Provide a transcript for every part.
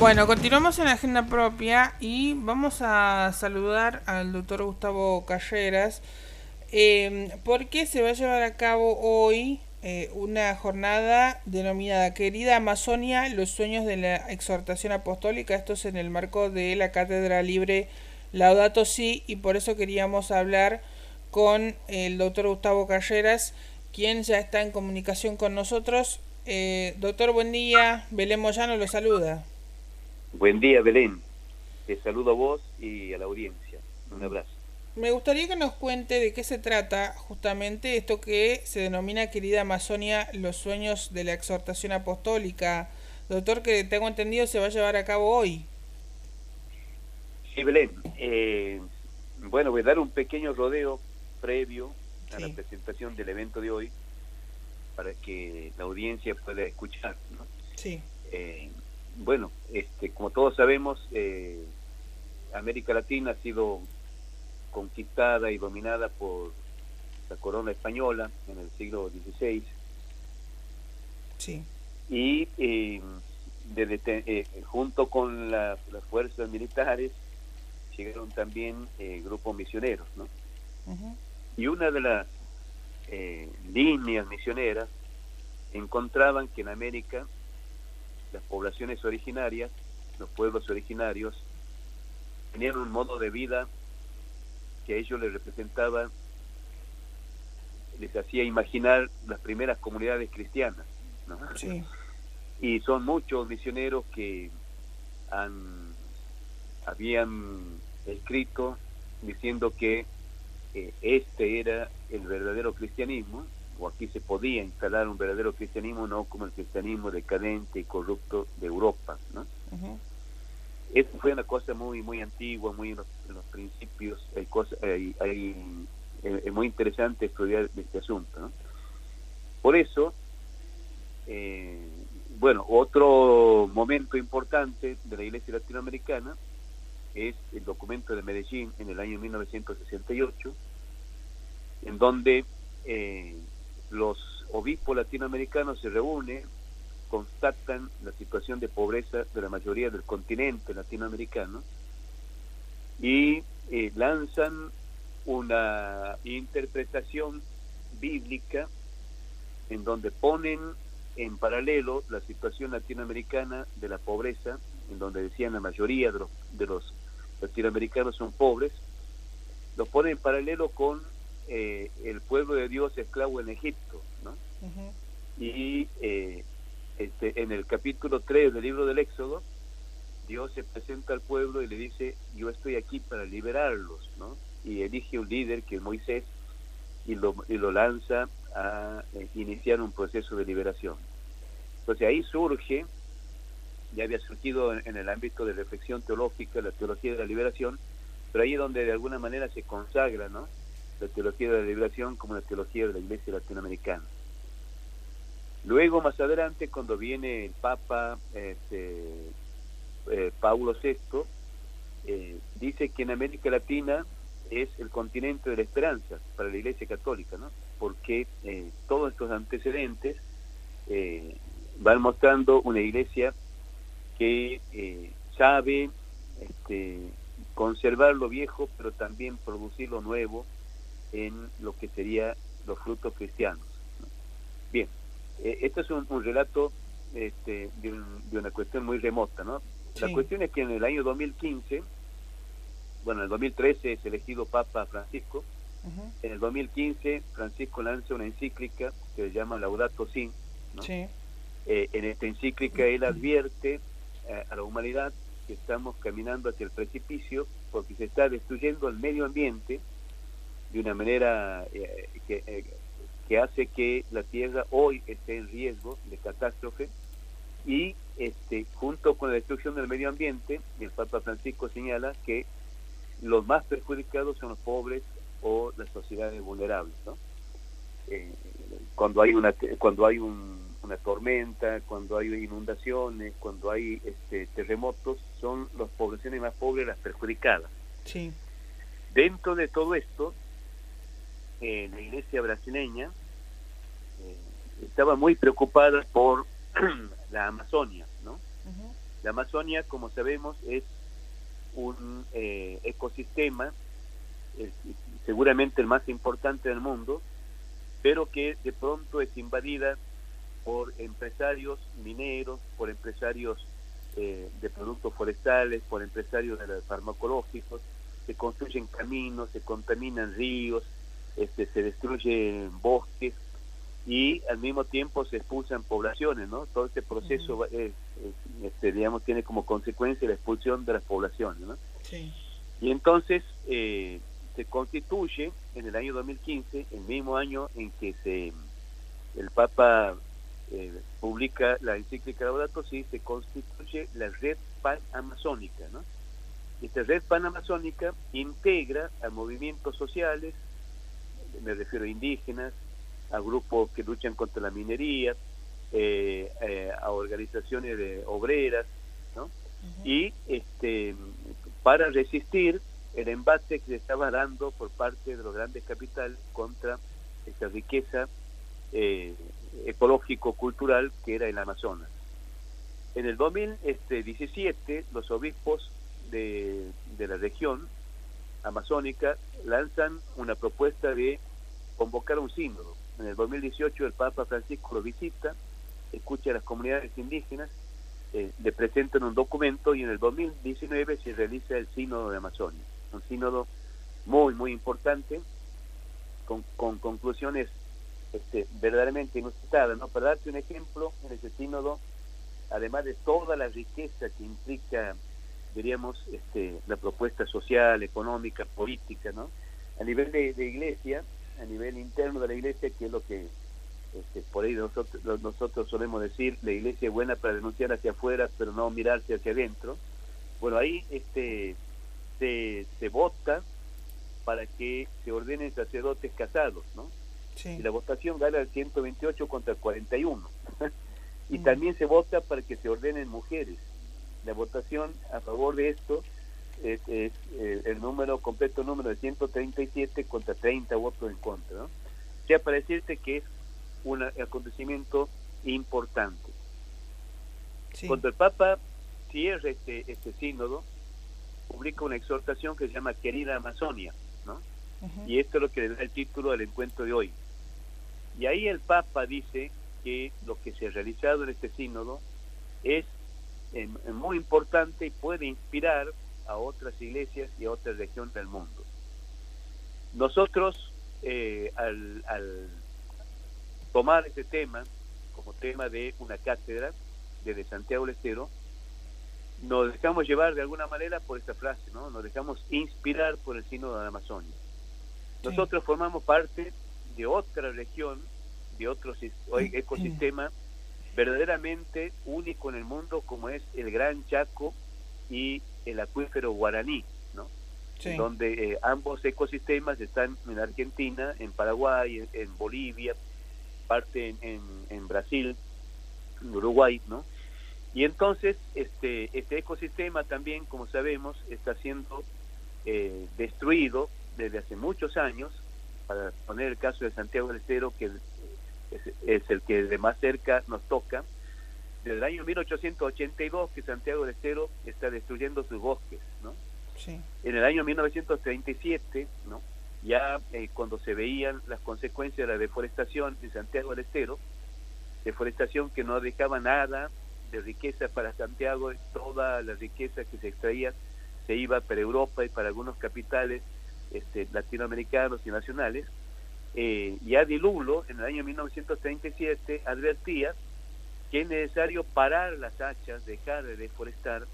Bueno, continuamos en la agenda propia y vamos a saludar al doctor Gustavo Calleras eh, porque se va a llevar a cabo hoy eh, una jornada denominada Querida Amazonia, los sueños de la exhortación apostólica. Esto es en el marco de la Cátedra Libre Laudato Si y por eso queríamos hablar con el doctor Gustavo Calleras, quien ya está en comunicación con nosotros. Eh, doctor, buen día. Belén Moyano lo saluda. Buen día, Belén. Te saludo a vos y a la audiencia. Un abrazo. Me gustaría que nos cuente de qué se trata justamente esto que se denomina, querida Amazonia, los sueños de la exhortación apostólica. Doctor, que tengo entendido se va a llevar a cabo hoy. Sí, Belén. Eh, bueno, voy a dar un pequeño rodeo previo a la presentación del evento de hoy para que la audiencia pueda escuchar. ¿no? Sí. Eh, bueno, este, como todos sabemos, eh, América Latina ha sido conquistada y dominada por la corona española en el siglo XVI. Sí. Y eh, eh, junto con las fuerzas militares llegaron también grupos misioneros, ¿no? Y una de las líneas misioneras encontraban que en América las poblaciones originarias, los pueblos originarios, tenían un modo de vida que a ellos les representaba, les hacía imaginar las primeras comunidades cristianas. Y son muchos misioneros que han, habían escrito diciendo que eh, este era el verdadero cristianismo o aquí se podía instalar un verdadero cristianismo, no como el cristianismo decadente y corrupto de Europa. ¿no? Eso fue una cosa muy muy antigua, muy en los, principios, hay cosa, hay, es muy interesante estudiar este asunto. ¿no? Por eso, eh, bueno, otro momento importante de la Iglesia Latinoamericana es el documento de Medellín en el año 1968, en donde eh, los obispos latinoamericanos se reúnen, constatan la situación de pobreza de la mayoría del continente latinoamericano y eh, lanzan una interpretación bíblica en donde ponen en paralelo la situación latinoamericana de la pobreza, en donde decían la mayoría de los, de los latinoamericanos son pobres, lo ponen en paralelo con eh, el pueblo de Dios esclavo en Egipto, ¿no? Y eh, este, en el capítulo 3 del libro del Éxodo, Dios se presenta al pueblo y le dice, yo estoy aquí para liberarlos, ¿no? Y elige un líder que es Moisés y lo, y lo lanza a eh, iniciar un proceso de liberación. Entonces ahí surge, ya había surgido en, en, el ámbito de reflexión teológica, la teología de la liberación, pero ahí es donde de alguna manera se consagra, ¿no? La teología de la liberación como la teología de la iglesia latinoamericana. Luego, más adelante, cuando viene el Papa este, eh, Paulo VI, eh, dice que en América Latina es el continente de la esperanza para la Iglesia Católica, ¿no? porque eh, todos estos antecedentes van mostrando una iglesia que sabe este, conservar lo viejo, pero también producir lo nuevo, en lo que sería los frutos cristianos. Bien, eh, esto es un, relato este, de, una cuestión muy remota, ¿no? La cuestión es que en el año 2015, bueno, en el 2013 es elegido Papa Francisco, en el 2015 Francisco lanza una encíclica que se llama Laudato Si, ¿no? Eh, en esta encíclica él advierte eh, a la humanidad que estamos caminando hacia el precipicio porque se está destruyendo el medio ambiente de una manera eh, que, eh, que, hace que la Tierra hoy esté en riesgo de catástrofe y este, junto con la destrucción del medio ambiente, el Papa Francisco señala que los más perjudicados son los pobres o las sociedades vulnerables. ¿no? Eh, cuando hay una cuando hay una tormenta, cuando hay inundaciones, cuando hay este, terremotos, son las poblaciones más pobres las perjudicadas. Sí. Dentro de todo esto, eh, la iglesia brasileña eh, estaba muy preocupada por la Amazonia, ¿no? La Amazonia, como sabemos, es un eh, ecosistema, seguramente el más importante del mundo, pero que de pronto es invadida por empresarios mineros, por empresarios eh, de productos forestales, por empresarios de farmacológicos, se construyen caminos, se contaminan ríos, este, se destruyen bosques y al mismo tiempo se expulsan poblaciones, ¿no? Todo este proceso, este, digamos, tiene como consecuencia la expulsión de las poblaciones, ¿no? Sí. Y entonces eh, se constituye en el año 2015, el mismo año en que se el Papa eh, publica la encíclica Laudato Si, se constituye la red pan-amazónica, ¿no? Esta red pan-amazónica integra a movimientos sociales, me refiero a indígenas, a grupos que luchan contra la minería, eh, eh, a organizaciones de obreras, ¿no? Y este, para resistir el embate que se estaba dando por parte de los grandes capitales contra esta riqueza eh, ecológico-cultural que era el Amazonas. En el 2017, los obispos de, de la región amazónica lanzan una propuesta de convocar un sínodo. En el 2018 el Papa Francisco lo visita, escucha a las comunidades indígenas, eh, le presentan un documento y en el 2019 se realiza el sínodo de Amazonia. Un sínodo muy, muy importante, con, con conclusiones este, verdaderamente inusitadas. ¿no? Para darte un ejemplo, en ese sínodo, además de toda la riqueza que implica, diríamos, este, la propuesta social, económica, política, ¿no? a nivel de iglesia, a nivel interno de la iglesia, que es lo que este, por ahí nosotros, nosotros solemos decir, la iglesia es buena para denunciar hacia afuera, pero no mirarse hacia adentro. Bueno, ahí este, se, se vota para que se ordenen sacerdotes casados, ¿no? Y la votación gana el 128 contra el 41. y mm. también se vota para que se ordenen mujeres. La votación a favor de esto es, eh, el número, completo número de 137 contra 30 votos en contra. ¿no? O sea, para decirte que es un acontecimiento importante. Cuando el Papa cierra este, este sínodo, publica una exhortación que se llama Querida Amazonia, ¿no? Y esto es lo que le da el título al encuentro de hoy. Y ahí el Papa dice que lo que se ha realizado en este sínodo es muy importante y puede inspirar a otras iglesias y a otras regiones del mundo. Nosotros, eh, al, tomar este tema como tema de una cátedra desde Santiago del Estero, nos dejamos llevar de alguna manera por esta frase, ¿no? Nos dejamos inspirar por el signo de la Amazonia. Nosotros formamos parte de otra región, de otro ecosistema verdaderamente único en el mundo como es el Gran Chaco y el acuífero guaraní, ¿no? donde eh, ambos ecosistemas están en Argentina, en Paraguay, en, Bolivia, parte en, en, Brasil, en Uruguay, ¿no? Y entonces este, este ecosistema también, como sabemos, está siendo eh, destruido desde hace muchos años, para poner el caso de Santiago del Estero, que es, es el que de más cerca nos toca, desde el año 1882 que Santiago del Estero está destruyendo sus bosques, ¿no? Sí. En el año 1937, ¿no? Ya eh, cuando se veían las consecuencias de la deforestación en Santiago del Estero, deforestación que no dejaba nada de riqueza para Santiago, toda la riqueza que se extraía se iba para Europa y para algunos capitales este, latinoamericanos y nacionales. Eh, ya Di Lulo, en el año 1937, advertía que es necesario parar las hachas, dejar de deforestar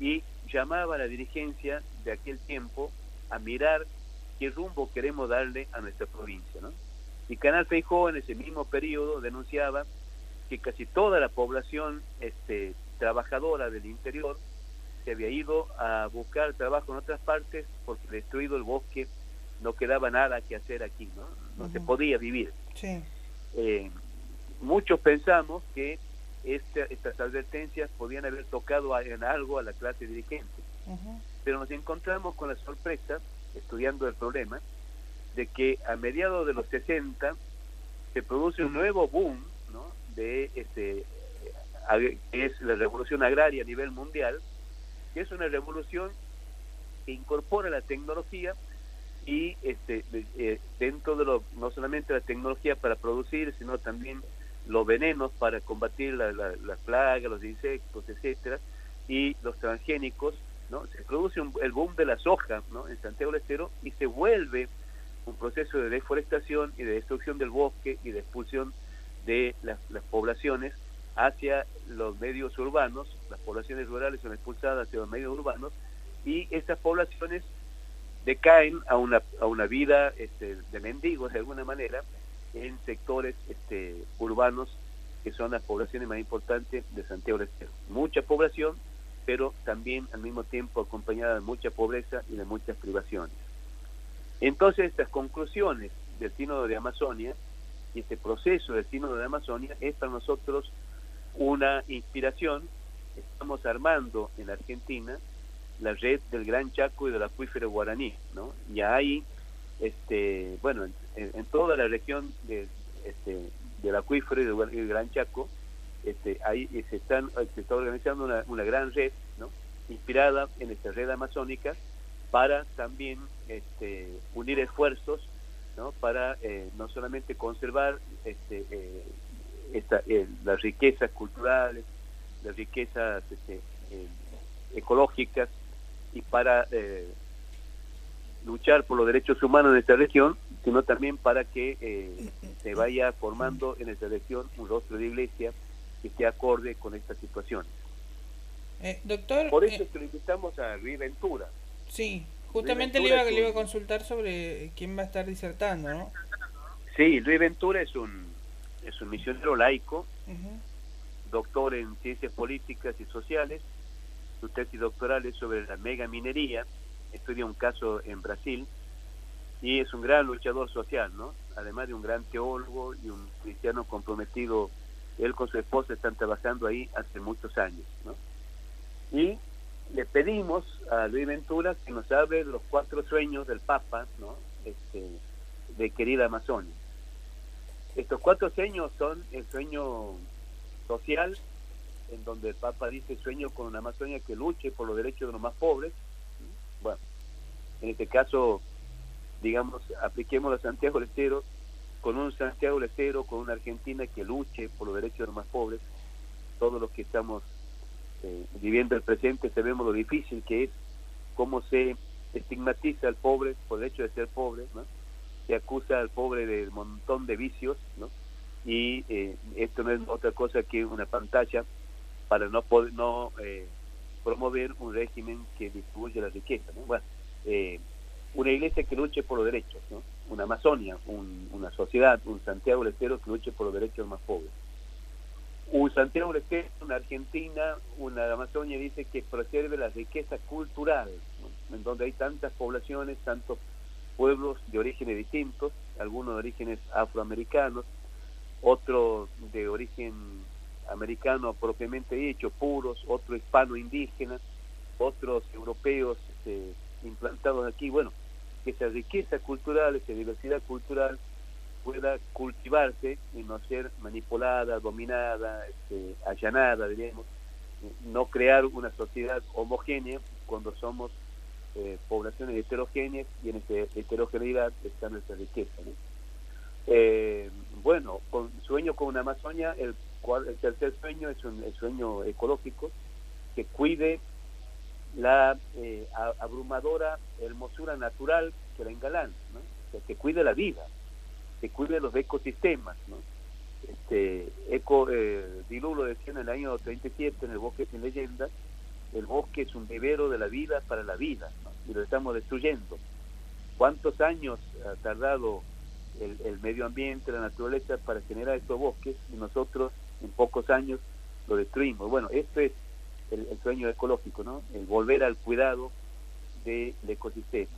y llamaba a la dirigencia de aquel tiempo a mirar qué rumbo queremos darle a nuestra provincia. Y Canal Feijó en ese mismo periodo denunciaba que casi toda la población este, trabajadora del interior se había ido a buscar trabajo en otras partes porque destruido el bosque no quedaba nada que hacer aquí, no, no se podía vivir. Sí. Eh, muchos pensamos que este, estas advertencias podían haber tocado en algo a la clase dirigente. Pero nos encontramos con la sorpresa, estudiando el problema, de que a mediados de los 60 se produce un nuevo boom de este, es la revolución agraria a nivel mundial, que es una revolución que incorpora la tecnología y este, eh, dentro de lo, no solamente la tecnología para producir, sino también los venenos para combatir las la, la plagas, los insectos, etcétera, y los transgénicos, ¿no? Se produce el boom de la soja, ¿no? En Santiago del Estero y se vuelve un proceso de deforestación y de destrucción del bosque y de expulsión de las, poblaciones hacia los medios urbanos, las poblaciones rurales son expulsadas hacia los medios urbanos y esas poblaciones decaen a una, a una vida este, de mendigos de alguna manera en sectores este, urbanos que son las poblaciones más importantes de Santiago del Estero. Mucha población, pero también al mismo tiempo acompañada de mucha pobreza y de muchas privaciones. Entonces estas conclusiones del Sínodo de Amazonia y este proceso del Sínodo de Amazonia es para nosotros una inspiración. Estamos armando en Argentina la red del Gran Chaco y del acuífero guaraní, ¿no? Y ahí, este, bueno, en, toda la región de, este, del acuífero y del, Gran Chaco, este, ahí se, están, se está organizando una, una gran red, ¿no? Inspirada en esta red amazónica para también este, unir esfuerzos ¿no? para eh, no solamente conservar este, eh, esta, eh, las riquezas culturales, las riquezas este, ecológicas y para luchar por los derechos humanos en esta región, sino también para que se vaya formando en esta región un rostro de iglesia que esté acorde con esta situación. doctor, por eso es que le invitamos a Rui Ventura. Sí, Justamente le iba, le iba a consultar sobre quién va a estar disertando, ¿no? Sí, Luis Ventura es un, es un misionero laico, doctor en ciencias políticas y sociales, su tesis doctoral es sobre la mega minería, estudia un caso en Brasil y es un gran luchador social, ¿no? Además de un gran teólogo y un cristiano comprometido, él con su esposa están trabajando ahí hace muchos años, ¿no? Y le pedimos a Luis Ventura que nos hable de los cuatro sueños del Papa, ¿no? Este, de querida Amazonia. Estos cuatro sueños son el sueño social, en donde el Papa dice sueño con una Amazonia que luche por los derechos de los más pobres. Bueno, en este caso, digamos, apliquemos a Santiago Estero, con un Santiago Estero, con una Argentina que luche por los derechos de los más pobres, todos los que estamos eh, viviendo el presente sabemos lo difícil que es, cómo se estigmatiza al pobre por el hecho de ser pobre, ¿no? se acusa al pobre de un montón de vicios, ¿no? y eh, esto no es otra cosa que una pantalla para no poder, no eh, promover un régimen que distribuye la riqueza. ¿no? Bueno, una iglesia que luche por los derechos, ¿no? una Amazonia, una sociedad, un Santiago del Estero que luche por los derechos más pobres un Santiago del una Argentina, una Amazonia dice que preserve la riqueza cultural, en donde hay tantas poblaciones, tantos pueblos de orígenes distintos, algunos de orígenes afroamericanos, otros de origen americano propiamente dicho, puros, otros hispano-indígenas, otros europeos este, implantados aquí. Bueno, que esa riqueza cultural, esa diversidad cultural pueda cultivarse y no ser manipulada, dominada, este, allanada, diríamos, no crear una sociedad homogénea cuando somos eh, poblaciones heterogéneas y en esta heterogeneidad está nuestra riqueza. Eh, bueno, con sueño con una Amazonia, el, el tercer sueño es un el sueño ecológico que cuide la eh, abrumadora hermosura natural que la engalana, que cuide la vida que cuide los ecosistemas. ¿no? Este, Eco, eh, Dilulo decía en el año 37 en el Bosque sin Leyenda, el bosque es un vivero de la vida para la vida y lo estamos destruyendo. ¿Cuántos años ha tardado el, medio ambiente, la naturaleza para generar estos bosques y nosotros en pocos años lo destruimos? Bueno, esto es el, sueño ecológico, ¿no? el volver al cuidado del ecosistema.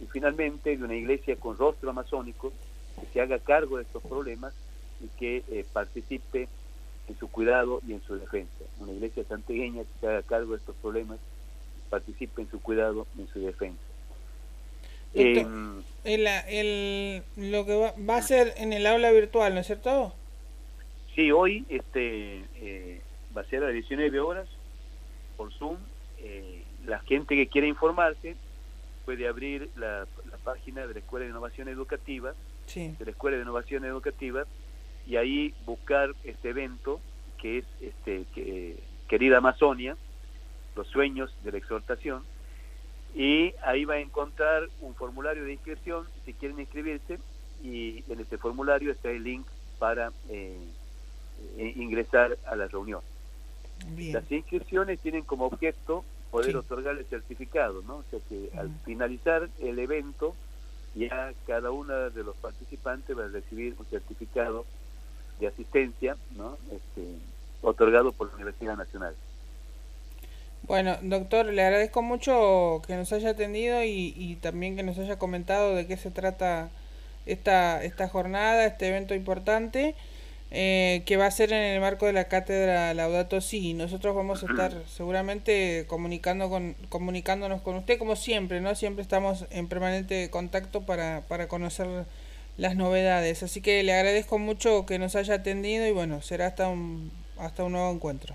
Y finalmente de una iglesia con rostro amazónico que se haga cargo de estos problemas y que eh, participe en su cuidado y en su defensa. Una iglesia santiagueña que se haga cargo de estos problemas, participe en su cuidado y en su defensa. Em, el, el, lo que va, va, a ser en el aula virtual, ¿no es cierto? Sí, hoy este, eh, va a ser a las 19 horas por Zoom. Eh, la gente que quiere informarse puede abrir la, página de la Escuela de Innovación Educativa, de la Escuela de Innovación Educativa, y ahí buscar este evento que es este que, Querida Amazonia, los sueños de la exhortación, y ahí va a encontrar un formulario de inscripción si quieren inscribirse, y en este formulario está el link para eh, eh, ingresar a la reunión. Las inscripciones tienen como objeto poder otorgar el certificado, ¿no? O sea que al finalizar el evento, ya cada uno de los participantes va a recibir un certificado de asistencia, ¿no? Este, otorgado por la Universidad Nacional. Bueno, doctor, le agradezco mucho que nos haya atendido y, y también que nos haya comentado de qué se trata esta, esta jornada, este evento importante. Eh, que va a ser en el marco de la cátedra Laudato Si. Nosotros vamos a estar seguramente comunicando con, comunicándonos con usted como siempre, ¿no? Siempre estamos en permanente contacto para, para conocer las novedades. Así que le agradezco mucho que nos haya atendido y bueno, será hasta un, hasta un nuevo encuentro.